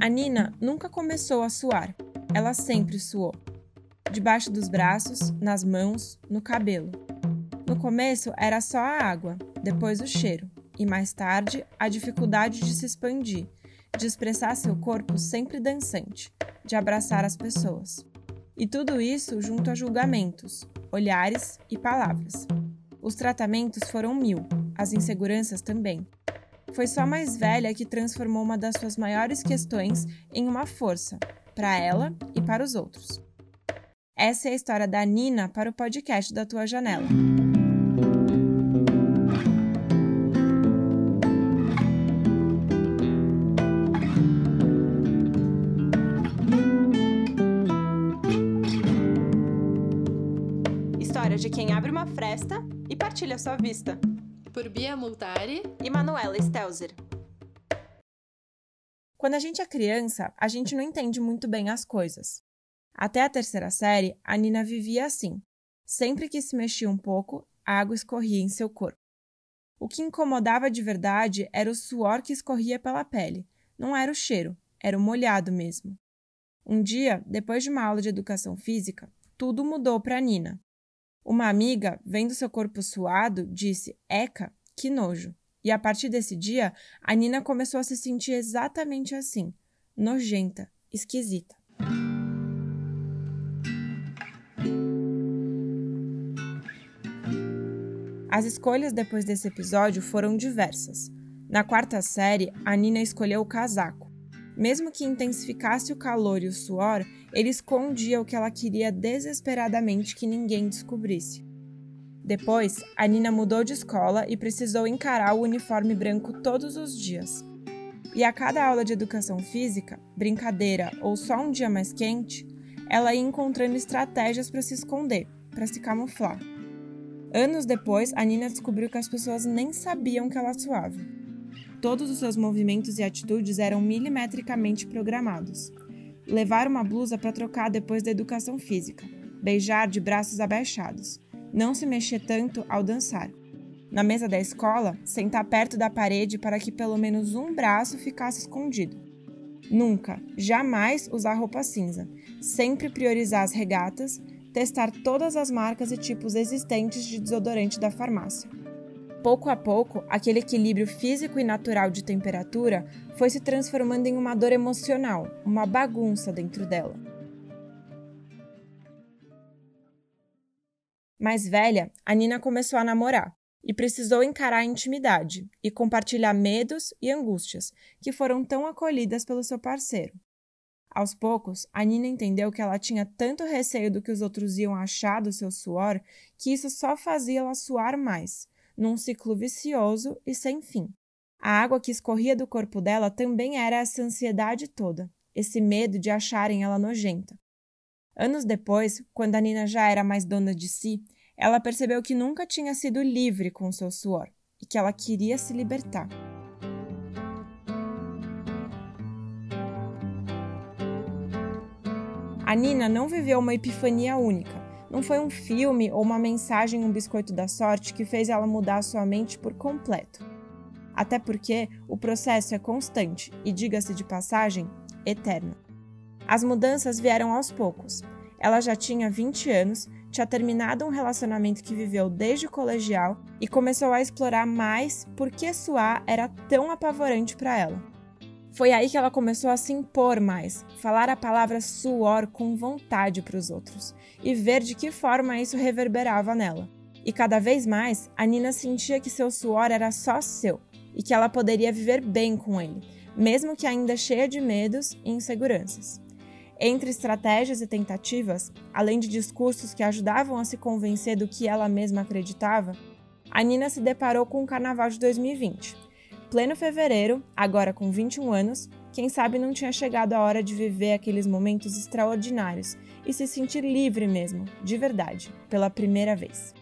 A Nina nunca começou a suar, ela sempre suou. Debaixo dos braços, nas mãos, no cabelo. No começo era só a água, depois o cheiro, e mais tarde a dificuldade de se expandir, de expressar seu corpo sempre dançante, de abraçar as pessoas. E tudo isso junto a julgamentos, olhares e palavras. Os tratamentos foram mil, as inseguranças também. Foi só mais velha que transformou uma das suas maiores questões em uma força, para ela e para os outros. Essa é a história da Nina para o podcast da Tua Janela. História de quem abre uma fresta e partilha sua vista por Bia Multari e Manuela Stelzer. Quando a gente é criança, a gente não entende muito bem as coisas. Até a terceira série, a Nina vivia assim. Sempre que se mexia um pouco, a água escorria em seu corpo. O que incomodava de verdade era o suor que escorria pela pele. Não era o cheiro, era o molhado mesmo. Um dia, depois de uma aula de educação física, tudo mudou para Nina. Uma amiga, vendo seu corpo suado, disse: Eca, que nojo. E a partir desse dia, a Nina começou a se sentir exatamente assim: nojenta, esquisita. As escolhas depois desse episódio foram diversas. Na quarta série, a Nina escolheu o casaco. Mesmo que intensificasse o calor e o suor, ele escondia o que ela queria desesperadamente que ninguém descobrisse. Depois, a Nina mudou de escola e precisou encarar o uniforme branco todos os dias. E a cada aula de educação física, brincadeira ou só um dia mais quente, ela ia encontrando estratégias para se esconder, para se camuflar. Anos depois, a Nina descobriu que as pessoas nem sabiam que ela suava. Todos os seus movimentos e atitudes eram milimetricamente programados. Levar uma blusa para trocar depois da educação física. Beijar de braços abaixados. Não se mexer tanto ao dançar. Na mesa da escola, sentar perto da parede para que pelo menos um braço ficasse escondido. Nunca, jamais usar roupa cinza. Sempre priorizar as regatas, testar todas as marcas e tipos existentes de desodorante da farmácia. Pouco a pouco, aquele equilíbrio físico e natural de temperatura foi se transformando em uma dor emocional, uma bagunça dentro dela. Mais velha, a Nina começou a namorar e precisou encarar a intimidade e compartilhar medos e angústias que foram tão acolhidas pelo seu parceiro. Aos poucos, a Nina entendeu que ela tinha tanto receio do que os outros iam achar do seu suor que isso só fazia ela suar mais num ciclo vicioso e sem fim. A água que escorria do corpo dela também era essa ansiedade toda, esse medo de acharem ela nojenta. Anos depois, quando a Nina já era mais dona de si, ela percebeu que nunca tinha sido livre com seu suor e que ela queria se libertar. A Nina não viveu uma epifania única, não foi um filme ou uma mensagem um biscoito da sorte que fez ela mudar sua mente por completo. Até porque o processo é constante e, diga-se de passagem, eterno. As mudanças vieram aos poucos. Ela já tinha 20 anos, tinha terminado um relacionamento que viveu desde o colegial e começou a explorar mais por que suar era tão apavorante para ela. Foi aí que ela começou a se impor mais, falar a palavra suor com vontade para os outros e ver de que forma isso reverberava nela. E cada vez mais, a Nina sentia que seu suor era só seu e que ela poderia viver bem com ele, mesmo que ainda cheia de medos e inseguranças. Entre estratégias e tentativas, além de discursos que ajudavam a se convencer do que ela mesma acreditava, a Nina se deparou com o Carnaval de 2020 pleno fevereiro, agora com 21 anos, quem sabe não tinha chegado a hora de viver aqueles momentos extraordinários e se sentir livre mesmo, de verdade, pela primeira vez.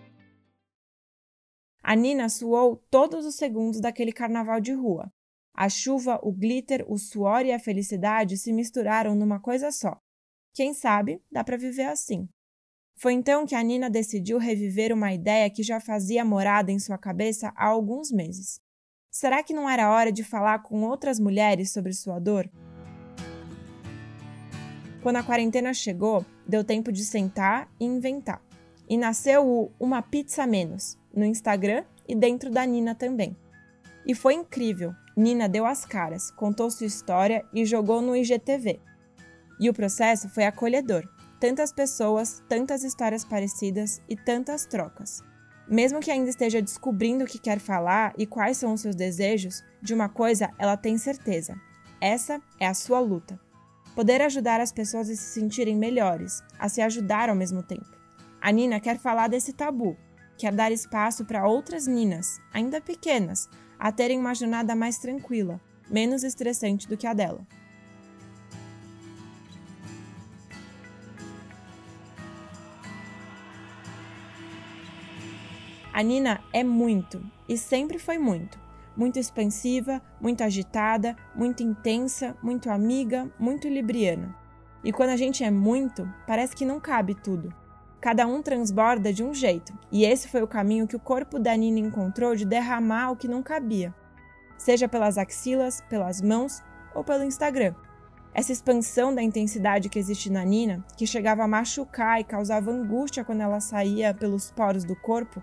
A Nina suou todos os segundos daquele carnaval de rua. A chuva, o glitter, o suor e a felicidade se misturaram numa coisa só. Quem sabe dá para viver assim. Foi então que a Nina decidiu reviver uma ideia que já fazia morada em sua cabeça há alguns meses. Será que não era hora de falar com outras mulheres sobre sua dor? Quando a quarentena chegou, deu tempo de sentar e inventar. E nasceu o Uma Pizza Menos no Instagram e dentro da Nina também. E foi incrível. Nina deu as caras, contou sua história e jogou no IGTV. E o processo foi acolhedor. Tantas pessoas, tantas histórias parecidas e tantas trocas. Mesmo que ainda esteja descobrindo o que quer falar e quais são os seus desejos, de uma coisa ela tem certeza: essa é a sua luta. Poder ajudar as pessoas a se sentirem melhores, a se ajudar ao mesmo tempo. A Nina quer falar desse tabu, quer dar espaço para outras Ninas, ainda pequenas, a terem uma jornada mais tranquila, menos estressante do que a dela. A Nina é muito, e sempre foi muito. Muito expansiva, muito agitada, muito intensa, muito amiga, muito libriana. E quando a gente é muito, parece que não cabe tudo. Cada um transborda de um jeito, e esse foi o caminho que o corpo da Nina encontrou de derramar o que não cabia, seja pelas axilas, pelas mãos ou pelo Instagram. Essa expansão da intensidade que existe na Nina, que chegava a machucar e causava angústia quando ela saía pelos poros do corpo,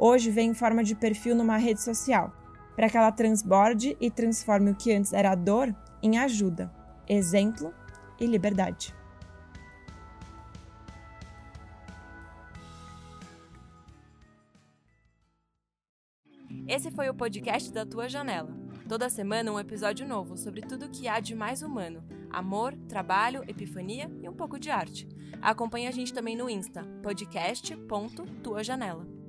hoje vem em forma de perfil numa rede social, para que ela transborde e transforme o que antes era dor em ajuda, exemplo e liberdade. Esse foi o podcast da Tua Janela. Toda semana um episódio novo sobre tudo o que há de mais humano: amor, trabalho, epifania e um pouco de arte. Acompanhe a gente também no Insta, podcast.tuajanela.